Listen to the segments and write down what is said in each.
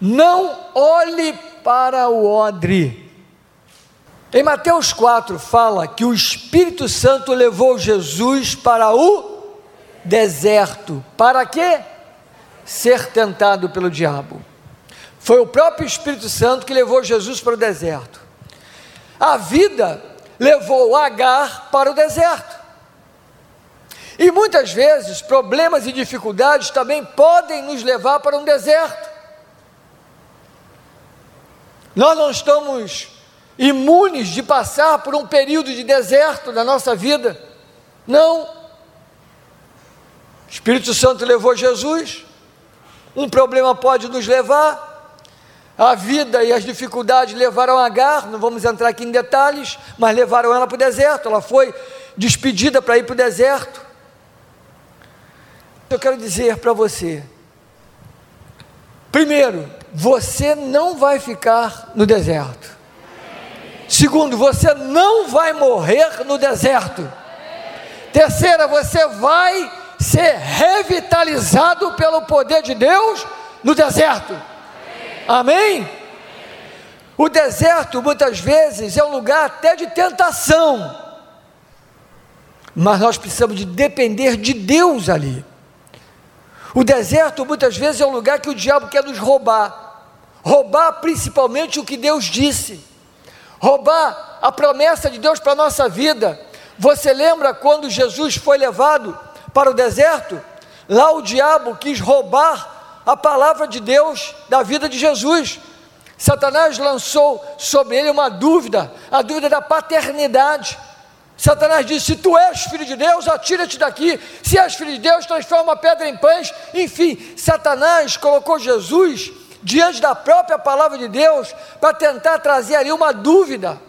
não olhe para o odre. Em Mateus 4 fala que o Espírito Santo levou Jesus para o deserto. Para quê? Ser tentado pelo diabo. Foi o próprio Espírito Santo que levou Jesus para o deserto. A vida levou Agar para o deserto. E muitas vezes problemas e dificuldades também podem nos levar para um deserto. Nós não estamos imunes de passar por um período de deserto na nossa vida. Não. O Espírito Santo levou Jesus. Um problema pode nos levar. A vida e as dificuldades levaram Agar, não vamos entrar aqui em detalhes, mas levaram ela para o deserto. Ela foi despedida para ir para o deserto. Eu quero dizer para você: primeiro, você não vai ficar no deserto. Segundo, você não vai morrer no deserto. Terceira, você vai ser revitalizado pelo poder de Deus no deserto. Amém? O deserto muitas vezes é um lugar até de tentação, mas nós precisamos de depender de Deus ali. O deserto muitas vezes é um lugar que o diabo quer nos roubar, roubar principalmente o que Deus disse, roubar a promessa de Deus para a nossa vida. Você lembra quando Jesus foi levado para o deserto? Lá o diabo quis roubar a palavra de Deus da vida de Jesus. Satanás lançou sobre ele uma dúvida, a dúvida da paternidade. Satanás disse: Se tu és filho de Deus, atira-te daqui. Se és filho de Deus, transforma a pedra em pães. Enfim, Satanás colocou Jesus diante da própria palavra de Deus para tentar trazer ali uma dúvida.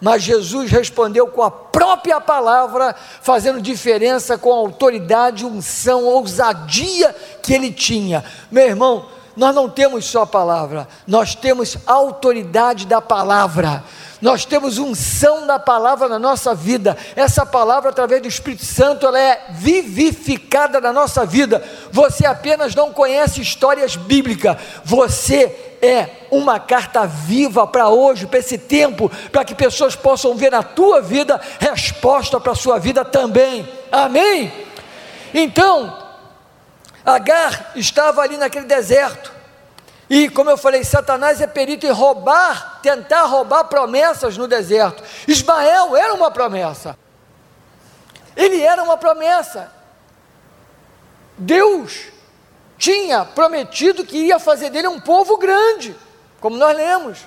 Mas Jesus respondeu com a própria palavra, fazendo diferença com a autoridade, unção, ousadia que ele tinha. Meu irmão, nós não temos só a palavra, nós temos a autoridade da palavra. Nós temos unção da palavra na nossa vida. Essa palavra, através do Espírito Santo, ela é vivificada na nossa vida. Você apenas não conhece histórias bíblicas. Você é uma carta viva para hoje, para esse tempo, para que pessoas possam ver na tua vida resposta para a sua vida também. Amém? Então, Agar estava ali naquele deserto. E como eu falei, Satanás é perito em roubar, tentar roubar promessas no deserto. Ismael era uma promessa. Ele era uma promessa. Deus tinha prometido que ia fazer dele um povo grande, como nós lemos.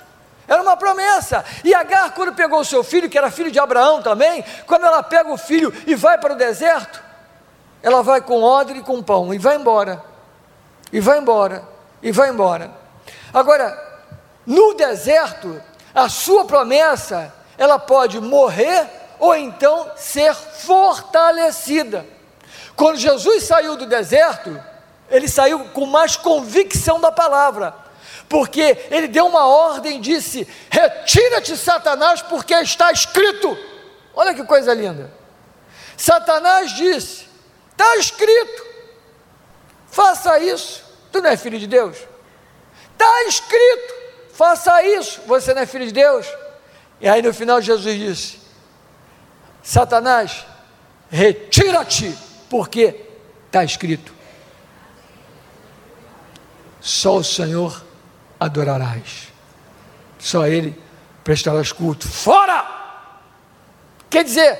Era uma promessa. E Agar, quando pegou o seu filho, que era filho de Abraão também, quando ela pega o filho e vai para o deserto, ela vai com odre e com pão e vai embora. E vai embora. E vai embora. Agora, no deserto, a sua promessa, ela pode morrer ou então ser fortalecida. Quando Jesus saiu do deserto, ele saiu com mais convicção da palavra, porque ele deu uma ordem, disse: Retira-te, Satanás, porque está escrito. Olha que coisa linda. Satanás disse: Está escrito, faça isso. Tu não é filho de Deus? Está escrito, faça isso. Você não é filho de Deus? E aí no final Jesus disse: Satanás, retira-te, porque está escrito só o Senhor adorarás, só Ele prestarás culto. Fora! Quer dizer,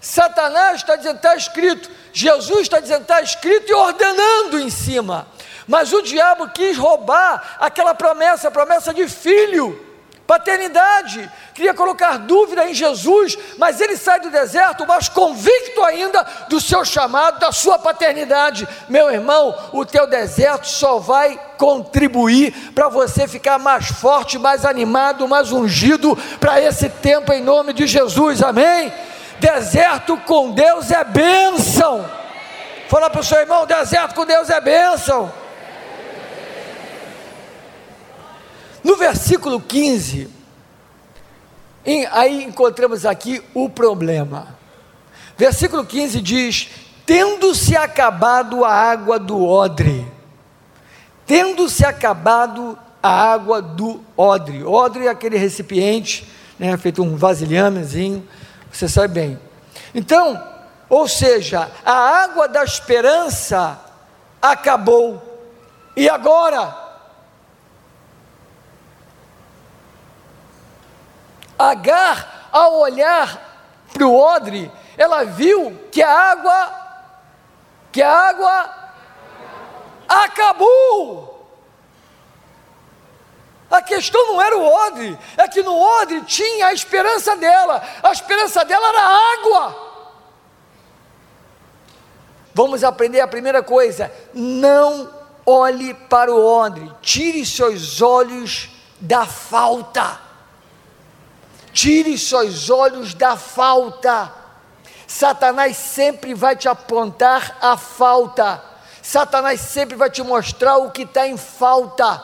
Satanás está dizendo, está escrito, Jesus está dizendo, está escrito e ordenando em cima. Mas o diabo quis roubar aquela promessa, a promessa de filho paternidade, queria colocar dúvida em Jesus, mas ele sai do deserto, mas convicto ainda do seu chamado, da sua paternidade. Meu irmão, o teu deserto só vai contribuir para você ficar mais forte, mais animado, mais ungido para esse tempo em nome de Jesus. Amém? Deserto com Deus é bênção. Fala para o seu irmão: deserto com Deus é bênção. No versículo 15, em, aí encontramos aqui o problema. Versículo 15 diz: Tendo-se acabado a água do odre, tendo-se acabado a água do odre. Odre é aquele recipiente, né, feito um vasilhamezinho, você sabe bem. Então, ou seja, a água da esperança acabou. E agora? Agar, ao olhar para o odre, ela viu que a água, que a água acabou. A questão não era o odre, é que no odre tinha a esperança dela, a esperança dela era água. Vamos aprender a primeira coisa: não olhe para o odre, tire seus olhos da falta. Tire seus olhos da falta. Satanás sempre vai te apontar a falta. Satanás sempre vai te mostrar o que está em falta.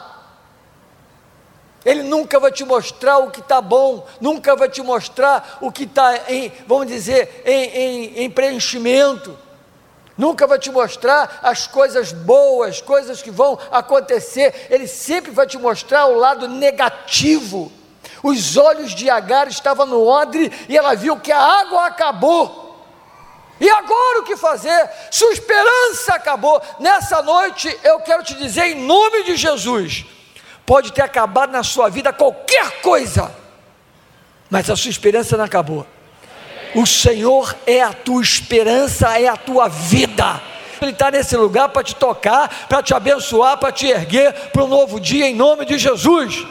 Ele nunca vai te mostrar o que está bom, nunca vai te mostrar o que está em, vamos dizer, em, em, em preenchimento nunca vai te mostrar as coisas boas, coisas que vão acontecer, ele sempre vai te mostrar o lado negativo. Os olhos de Agar estavam no odre e ela viu que a água acabou. E agora o que fazer? Sua esperança acabou. Nessa noite eu quero te dizer, em nome de Jesus, pode ter acabado na sua vida qualquer coisa, mas a sua esperança não acabou. O Senhor é a tua esperança, é a tua vida. Ele está nesse lugar para te tocar, para te abençoar, para te erguer para um novo dia, em nome de Jesus.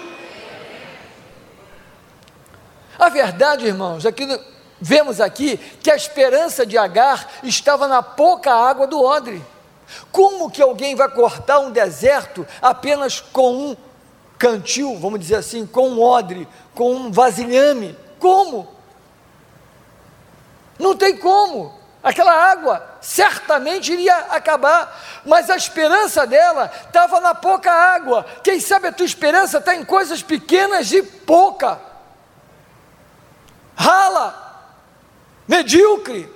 A verdade, irmãos, é que vemos aqui que a esperança de Agar estava na pouca água do odre. Como que alguém vai cortar um deserto apenas com um cantil, vamos dizer assim, com um odre, com um vasilhame? Como? Não tem como. Aquela água certamente iria acabar, mas a esperança dela estava na pouca água. Quem sabe a tua esperança está em coisas pequenas e pouca, rala, medíocre.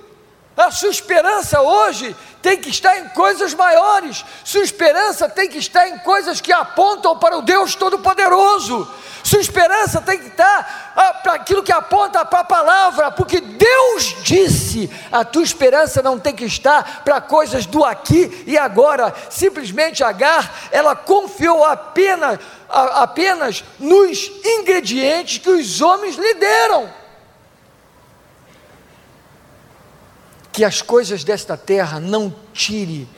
A sua esperança hoje tem que estar em coisas maiores, sua esperança tem que estar em coisas que apontam para o Deus Todo-Poderoso, sua esperança tem que estar ah, para aquilo que aponta para a palavra, porque Deus disse, a tua esperança não tem que estar para coisas do aqui e agora, simplesmente Agar, ela confiou apenas, apenas nos ingredientes que os homens lhe deram. Que as coisas desta terra não tire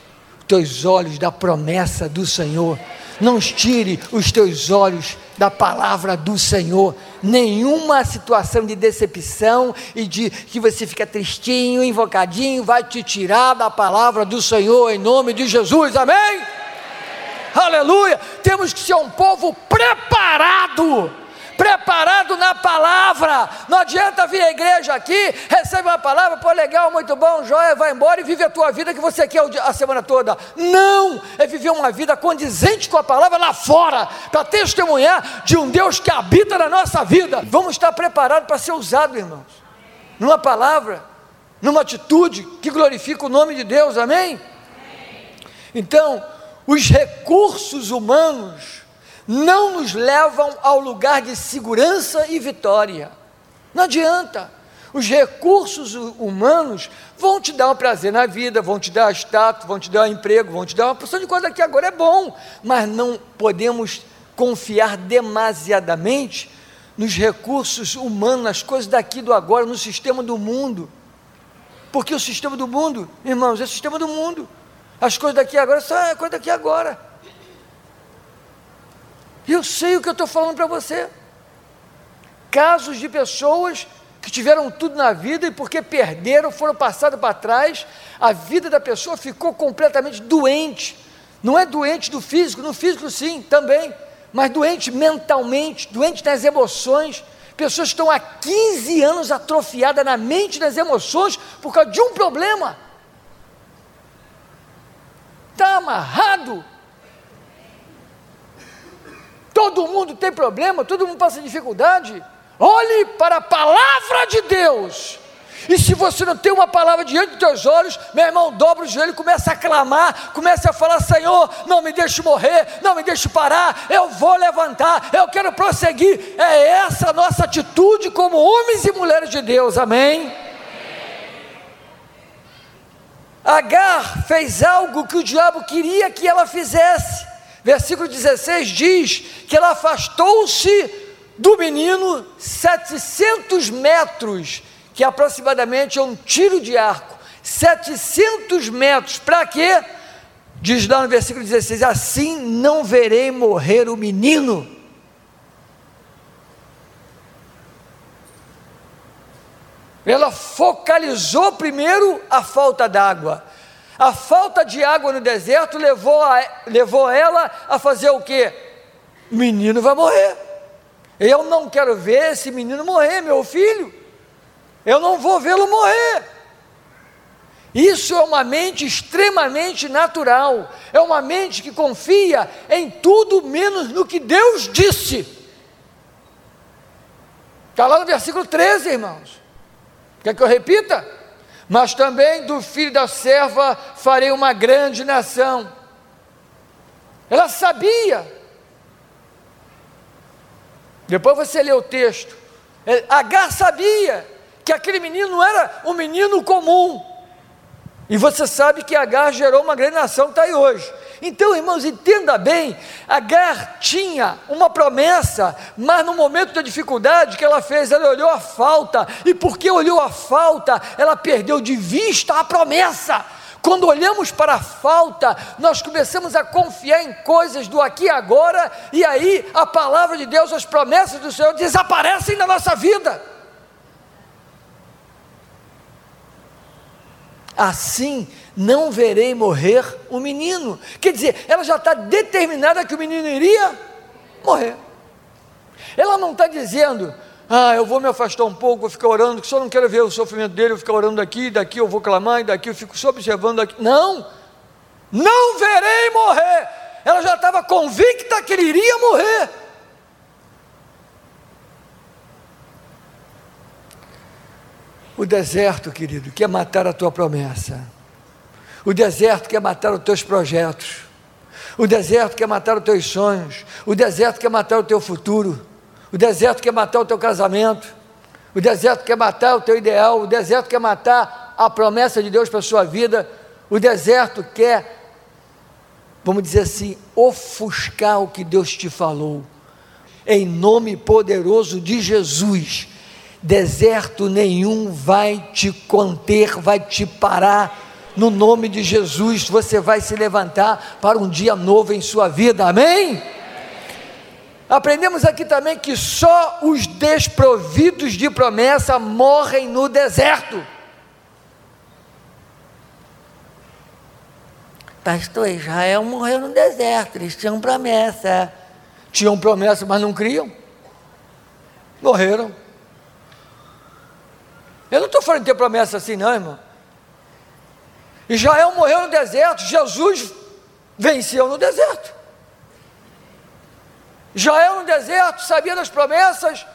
teus olhos da promessa do Senhor, não tire os teus olhos da palavra do Senhor. Nenhuma situação de decepção e de que você fica tristinho, invocadinho, vai te tirar da palavra do Senhor em nome de Jesus. Amém? Amém. Aleluia! Temos que ser um povo preparado preparado na palavra. Não adianta vir à igreja aqui, recebe uma palavra, pô, legal, muito bom, joia, vai embora e vive a tua vida que você quer a semana toda. Não, é viver uma vida condizente com a palavra lá fora, para testemunhar de um Deus que habita na nossa vida. Vamos estar preparados para ser usados, irmãos, numa palavra, numa atitude que glorifica o nome de Deus, amém? Então, os recursos humanos não nos levam ao lugar de segurança e vitória. Não adianta. Os recursos humanos vão te dar um prazer na vida, vão te dar status, vão te dar um emprego, vão te dar uma porção de coisa que agora é bom, mas não podemos confiar demasiadamente nos recursos humanos, nas coisas daqui do agora, no sistema do mundo. Porque o sistema do mundo, irmãos, é o sistema do mundo. As coisas daqui agora são a coisa daqui agora. Eu sei o que eu estou falando para você. Casos de pessoas que tiveram tudo na vida e porque perderam, foram passados para trás, a vida da pessoa ficou completamente doente. Não é doente do físico, no físico sim, também, mas doente mentalmente, doente nas emoções. Pessoas estão há 15 anos atrofiadas na mente nas emoções por causa de um problema. Está amarrado Todo mundo tem problema, todo mundo passa dificuldade. Olhe para a palavra de Deus E se você não tem uma palavra diante dos teus olhos, meu irmão, dobra o joelho começa a clamar, começa a falar: Senhor, não me deixe morrer, não me deixe parar, eu vou levantar, eu quero prosseguir. É essa a nossa atitude como homens e mulheres de Deus, amém? Agar fez algo que o diabo queria que ela fizesse. Versículo 16 diz que ela afastou-se do menino 700 metros, que é aproximadamente é um tiro de arco. 700 metros, para quê? Diz lá no versículo 16: Assim não verei morrer o menino. Ela focalizou primeiro a falta d'água. A falta de água no deserto levou, a, levou ela a fazer o quê? O menino vai morrer. Eu não quero ver esse menino morrer, meu filho. Eu não vou vê-lo morrer. Isso é uma mente extremamente natural. É uma mente que confia em tudo menos no que Deus disse. Está lá no versículo 13, irmãos. Quer que eu repita? Mas também do filho da serva farei uma grande nação. Ela sabia depois você lê o texto. É, Agar sabia que aquele menino não era um menino comum. E você sabe que Agar gerou uma grande nação que está aí hoje. Então, irmãos, entenda bem: Agar tinha uma promessa, mas no momento da dificuldade que ela fez, ela olhou a falta, e porque olhou a falta, ela perdeu de vista a promessa. Quando olhamos para a falta, nós começamos a confiar em coisas do aqui e agora, e aí a palavra de Deus, as promessas do Senhor desaparecem da nossa vida. Assim não verei morrer o menino. Quer dizer, ela já está determinada que o menino iria morrer. Ela não está dizendo, ah, eu vou me afastar um pouco, vou ficar orando, que só não quero ver o sofrimento dele, vou ficar orando daqui, daqui eu vou clamar, e daqui eu fico só observando aqui. Não! Não verei morrer! Ela já estava convicta que ele iria morrer. O deserto, querido, quer matar a tua promessa. O deserto quer matar os teus projetos. O deserto quer matar os teus sonhos. O deserto quer matar o teu futuro. O deserto quer matar o teu casamento. O deserto quer matar o teu ideal. O deserto quer matar a promessa de Deus para a sua vida. O deserto quer, vamos dizer assim, ofuscar o que Deus te falou. Em nome poderoso de Jesus. Deserto nenhum vai te conter, vai te parar. No nome de Jesus, você vai se levantar para um dia novo em sua vida. Amém? Aprendemos aqui também que só os desprovidos de promessa morrem no deserto. Pastor, Israel morreu no deserto, eles tinham promessa. Tinham promessa, mas não criam. Morreram. Eu não estou falando de ter promessa assim, não, irmão. Israel morreu no deserto, Jesus venceu no deserto. Jael no deserto sabia das promessas?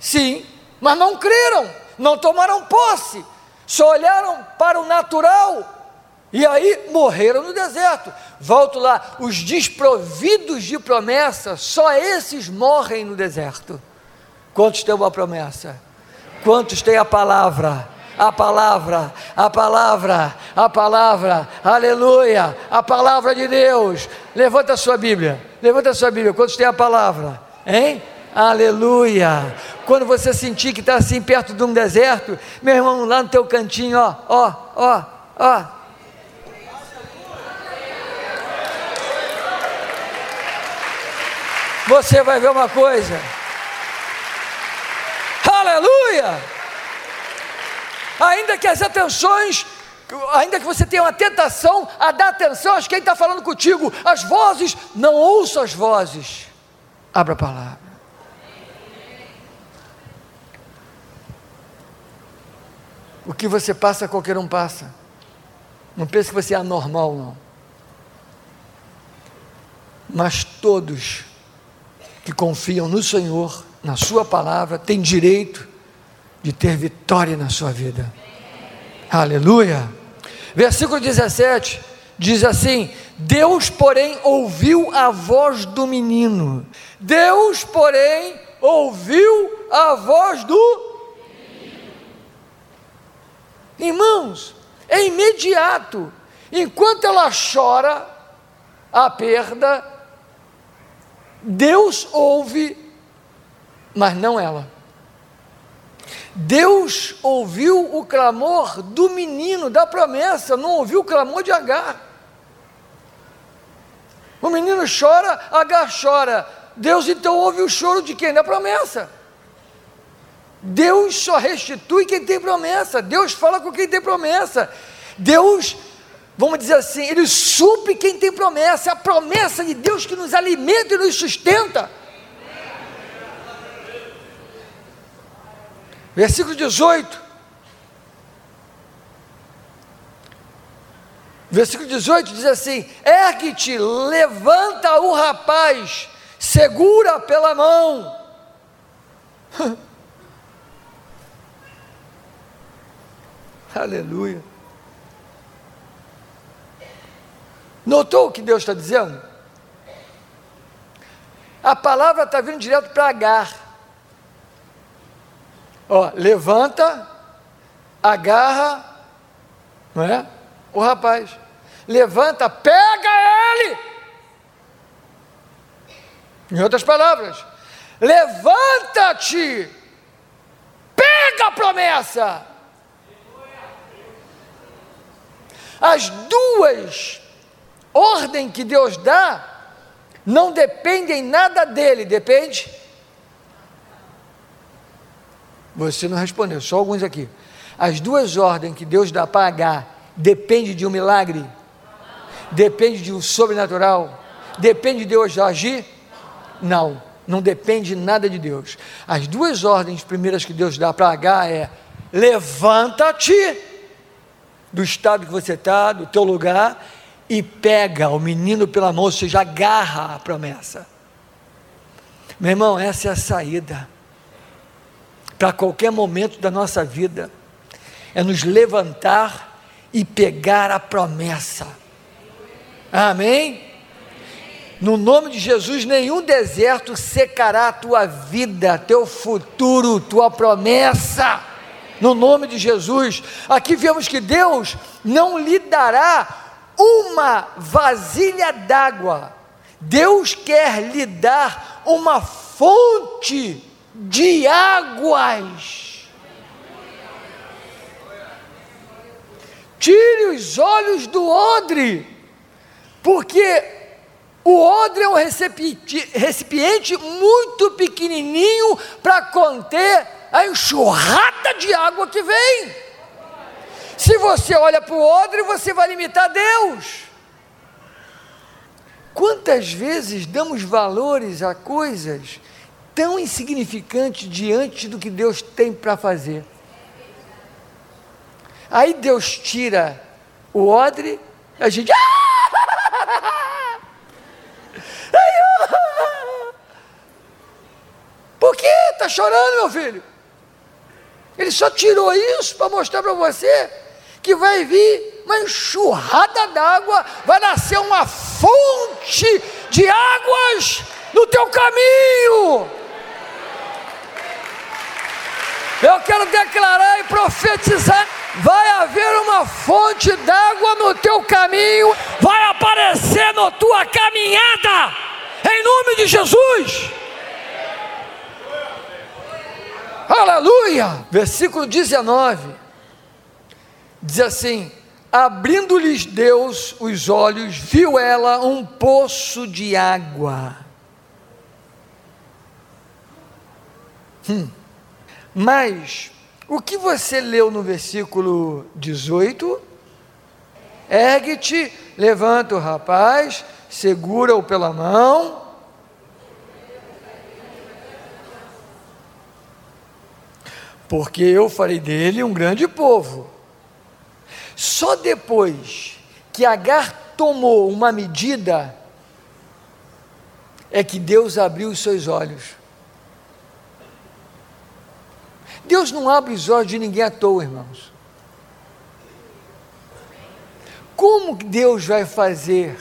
Sim, mas não creram, não tomaram posse, só olharam para o natural e aí morreram no deserto. Volto lá, os desprovidos de promessa, só esses morrem no deserto. Quantos têm uma promessa? Quantos têm a palavra? A palavra, a palavra, a palavra, aleluia, a palavra de Deus. Levanta a sua Bíblia, levanta a sua Bíblia, quantos tem a palavra? Hein? Aleluia. Quando você sentir que está assim perto de um deserto, meu irmão, lá no teu cantinho, ó, ó, ó, ó. Você vai ver uma coisa. Aleluia! Ainda que as atenções, ainda que você tenha uma tentação a dar atenção a quem está falando contigo, as vozes, não ouça as vozes, abra a palavra. O que você passa, qualquer um passa. Não pense que você é anormal, não. Mas todos que confiam no Senhor, na Sua palavra, têm direito de ter vitória na sua vida. Aleluia. Versículo 17 diz assim: Deus, porém, ouviu a voz do menino. Deus, porém, ouviu a voz do Irmãos, é imediato. Enquanto ela chora a perda, Deus ouve, mas não ela. Deus ouviu o clamor do menino, da promessa, não ouviu o clamor de Agar. O menino chora, Agar chora. Deus então ouve o choro de quem? Da promessa. Deus só restitui quem tem promessa. Deus fala com quem tem promessa. Deus, vamos dizer assim, Ele supre quem tem promessa. É a promessa de Deus que nos alimenta e nos sustenta. Versículo 18. Versículo 18 diz assim: Ergue-te, levanta o rapaz, segura pela mão. Aleluia. Notou o que Deus está dizendo? A palavra está vindo direto para Agar. Ó, levanta, agarra, não é? O rapaz. Levanta, pega ele. Em outras palavras, levanta-te, pega a promessa. As duas ordens que Deus dá não dependem nada dele, depende você não respondeu, só alguns aqui. As duas ordens que Deus dá para H depende de um milagre? Depende de um sobrenatural? Depende de Deus agir? Não, não depende nada de Deus. As duas ordens primeiras que Deus dá para H é: levanta-te do estado que você está, do teu lugar, e pega o menino pela mão, ou seja, agarra a promessa. Meu irmão, essa é a saída para qualquer momento da nossa vida, é nos levantar e pegar a promessa. Amém? No nome de Jesus, nenhum deserto secará a tua vida, teu futuro, tua promessa. No nome de Jesus, aqui vemos que Deus não lhe dará uma vasilha d'água, Deus quer lhe dar uma fonte de águas. Tire os olhos do odre, porque o odre é um recipiente, muito pequenininho para conter a enxurrada de água que vem. Se você olha para o odre, você vai limitar Deus. Quantas vezes damos valores a coisas tão insignificante diante do que Deus tem para fazer. Aí Deus tira o odre, a gente. Por que está chorando, meu filho? Ele só tirou isso para mostrar para você que vai vir uma enxurrada d'água, vai nascer uma fonte de águas no teu caminho. Eu quero declarar e profetizar: vai haver uma fonte d'água no teu caminho, vai aparecer na tua caminhada, em nome de Jesus. Aleluia! Versículo 19 diz assim: Abrindo-lhes Deus os olhos, viu ela um poço de água. Hum. Mas o que você leu no versículo 18? Ergue-te, levanta o rapaz, segura-o pela mão. Porque eu farei dele um grande povo. Só depois que Agar tomou uma medida, é que Deus abriu os seus olhos. Deus não abre os olhos de ninguém à toa, irmãos. Como Deus vai fazer,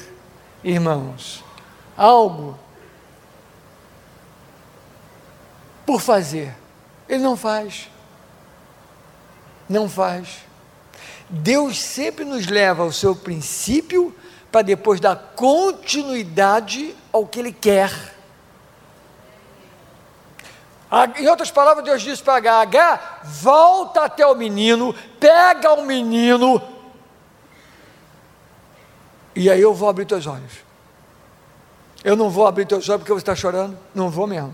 irmãos, algo por fazer? Ele não faz. Não faz. Deus sempre nos leva ao seu princípio para depois dar continuidade ao que Ele quer. Em outras palavras, Deus disse para H: volta até o menino, pega o menino, e aí eu vou abrir teus olhos. Eu não vou abrir teus olhos porque você está chorando, não vou mesmo.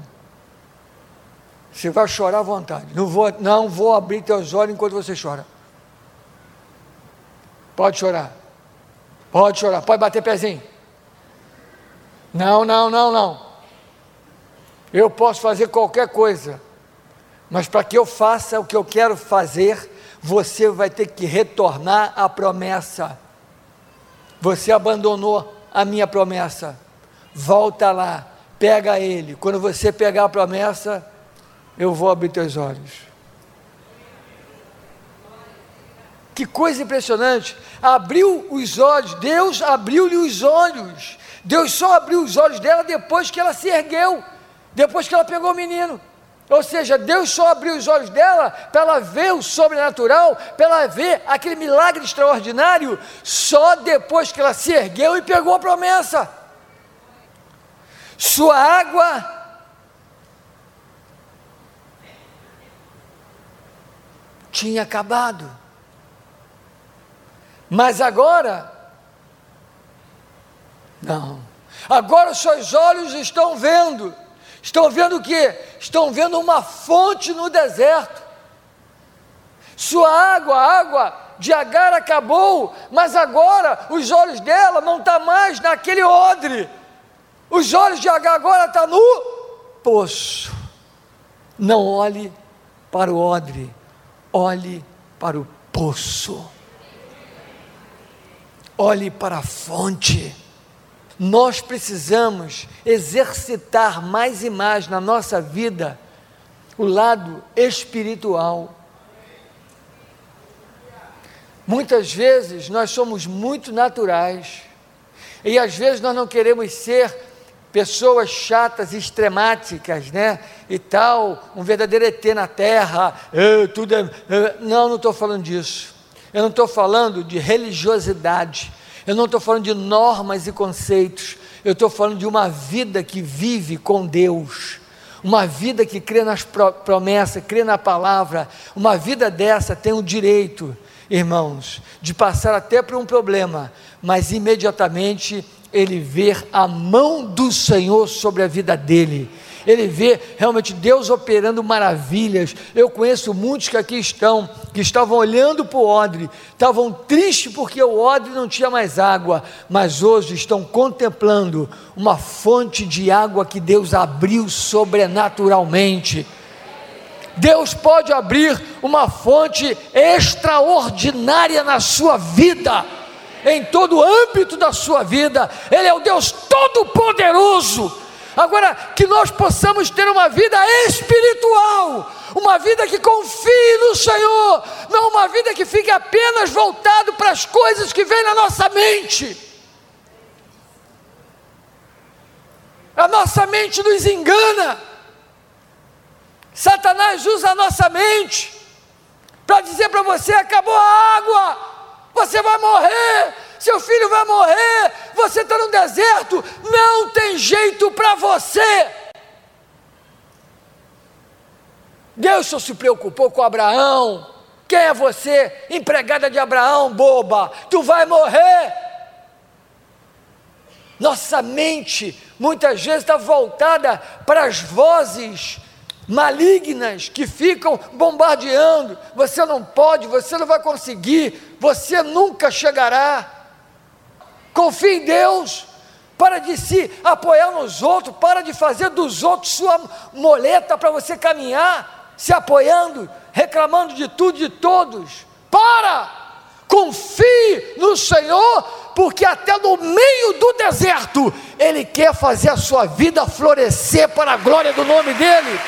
Você vai chorar à vontade. Não vou, não vou abrir teus olhos enquanto você chora. Pode chorar. Pode chorar. Pode bater pezinho. Não, não, não, não. Eu posso fazer qualquer coisa. Mas para que eu faça o que eu quero fazer, você vai ter que retornar à promessa. Você abandonou a minha promessa. Volta lá, pega ele. Quando você pegar a promessa, eu vou abrir teus olhos. Que coisa impressionante! Abriu os olhos, Deus abriu-lhe os olhos. Deus só abriu os olhos dela depois que ela se ergueu, depois que ela pegou o menino. Ou seja, Deus só abriu os olhos dela para ela ver o sobrenatural, para ela ver aquele milagre extraordinário, só depois que ela se ergueu e pegou a promessa. Sua água tinha acabado. Mas agora, não. Agora os seus olhos estão vendo. Estão vendo o que? Estão vendo uma fonte no deserto. Sua água, água de Agar acabou, mas agora os olhos dela não estão tá mais naquele odre. Os olhos de Agar agora estão tá no poço. Não olhe para o odre, olhe para o poço. Olhe para a fonte. Nós precisamos exercitar mais e mais na nossa vida o lado espiritual. Muitas vezes nós somos muito naturais e às vezes nós não queremos ser pessoas chatas, extremáticas, né? E tal, um verdadeiro ET na terra, eu, tudo é, eu, não, não estou falando disso. Eu não estou falando de religiosidade. Eu não estou falando de normas e conceitos. Eu estou falando de uma vida que vive com Deus. Uma vida que crê nas promessas, crê na palavra. Uma vida dessa tem o direito, irmãos, de passar até por um problema, mas imediatamente ele ver a mão do Senhor sobre a vida dele. Ele vê realmente Deus operando maravilhas. Eu conheço muitos que aqui estão, que estavam olhando para o odre, estavam tristes porque o odre não tinha mais água, mas hoje estão contemplando uma fonte de água que Deus abriu sobrenaturalmente. Deus pode abrir uma fonte extraordinária na sua vida em todo o âmbito da sua vida. Ele é o Deus Todo-Poderoso. Agora, que nós possamos ter uma vida espiritual, uma vida que confie no Senhor, não uma vida que fique apenas voltado para as coisas que vêm na nossa mente. A nossa mente nos engana. Satanás usa a nossa mente para dizer para você: acabou a água, você vai morrer, seu filho vai morrer, você está no deserto, não tem jeito para você. Deus só se preocupou com Abraão. Quem é você, empregada de Abraão, boba? Tu vai morrer. Nossa mente muitas vezes está voltada para as vozes malignas que ficam bombardeando. Você não pode, você não vai conseguir, você nunca chegará. Confie em Deus. Para de se apoiar nos outros, para de fazer dos outros sua moleta para você caminhar, se apoiando, reclamando de tudo e de todos. Para! Confie no Senhor, porque até no meio do deserto, Ele quer fazer a sua vida florescer para a glória do nome dEle.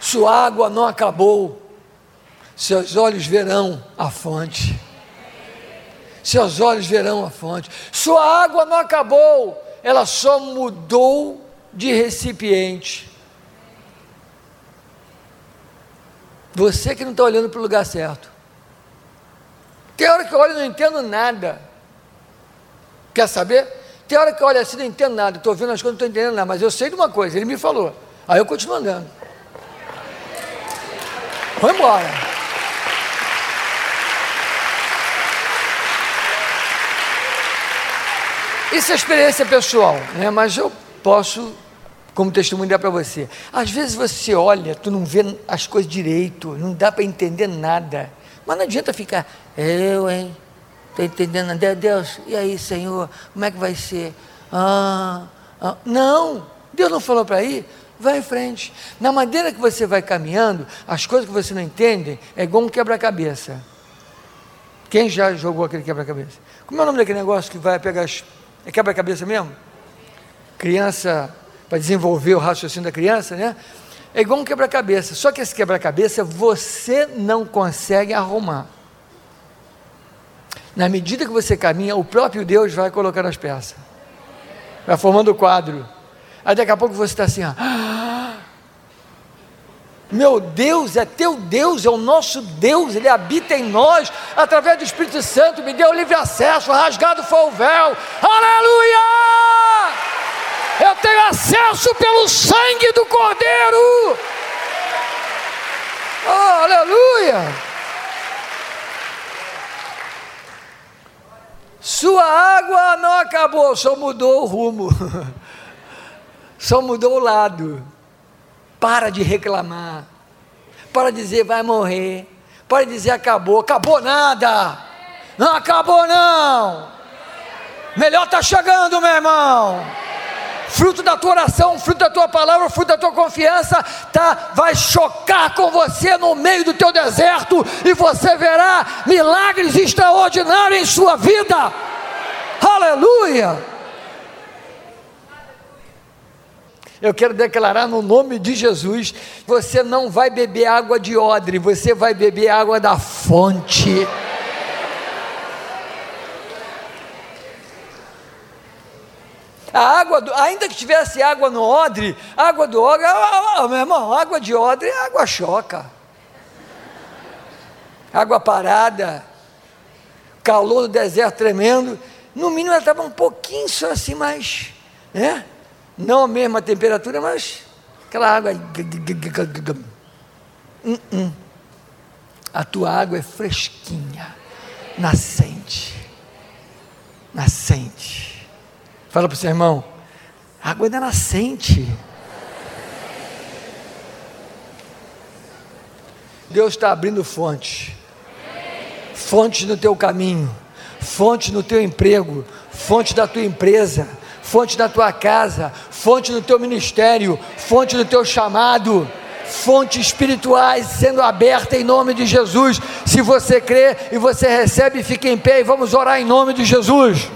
Sua água não acabou, seus olhos verão a fonte. Seus olhos verão a fonte. Sua água não acabou, ela só mudou de recipiente. Você que não está olhando para o lugar certo. Tem hora que eu olho e não entendo nada. Quer saber? Tem hora que eu olho assim não entendo nada. Estou vendo as coisas, não estou entendendo nada. Mas eu sei de uma coisa, ele me falou. Aí eu continuo andando. Vou embora. Isso é experiência pessoal, né? mas eu posso como testemunho dar para você. Às vezes você olha, tu não vê as coisas direito, não dá para entender nada. Mas não adianta ficar, eu, hein? Estou entendendo. Deus, e aí, Senhor, como é que vai ser? Ah, ah. Não, Deus não falou para ir? Vai em frente. Na maneira que você vai caminhando, as coisas que você não entende é igual um quebra-cabeça. Quem já jogou aquele quebra-cabeça? Como é o nome daquele negócio que vai pegar. As... É quebra-cabeça mesmo? Criança para desenvolver o raciocínio da criança, né? É igual um quebra-cabeça. Só que esse quebra-cabeça você não consegue arrumar. Na medida que você caminha, o próprio Deus vai colocando as peças. Vai formando o quadro. Aí daqui a pouco você está assim, ó. Meu Deus, é teu Deus, é o nosso Deus, Ele habita em nós, através do Espírito Santo, me deu livre acesso, rasgado foi o véu, aleluia! eu tenho acesso pelo sangue do Cordeiro. Oh, aleluia! Sua água não acabou, só mudou o rumo, só mudou o lado. Para de reclamar, para dizer vai morrer, para dizer acabou, acabou nada, não acabou não. Melhor está chegando, meu irmão fruto da tua oração, fruto da tua palavra, fruto da tua confiança, tá, vai chocar com você no meio do teu deserto e você verá milagres extraordinários em sua vida. Aleluia! Eu quero declarar no nome de Jesus: você não vai beber água de odre, você vai beber água da fonte. A água, do, ainda que tivesse água no odre, água do odre, ah, meu irmão, água de odre é água choca. Água parada, calor do deserto tremendo. No mínimo ela estava um pouquinho só assim, mas, né? Não a mesma temperatura, mas aquela água. Uh -uh. A tua água é fresquinha, nascente. Nascente Fala para o seu irmão, a água ainda é nascente. Deus está abrindo fontes. Fontes no teu caminho, fontes no teu emprego, fonte da tua empresa, fonte da tua casa, fonte no teu ministério, fonte no teu chamado, fontes espirituais sendo abertas em nome de Jesus. Se você crê e você recebe, fique em pé e vamos orar em nome de Jesus.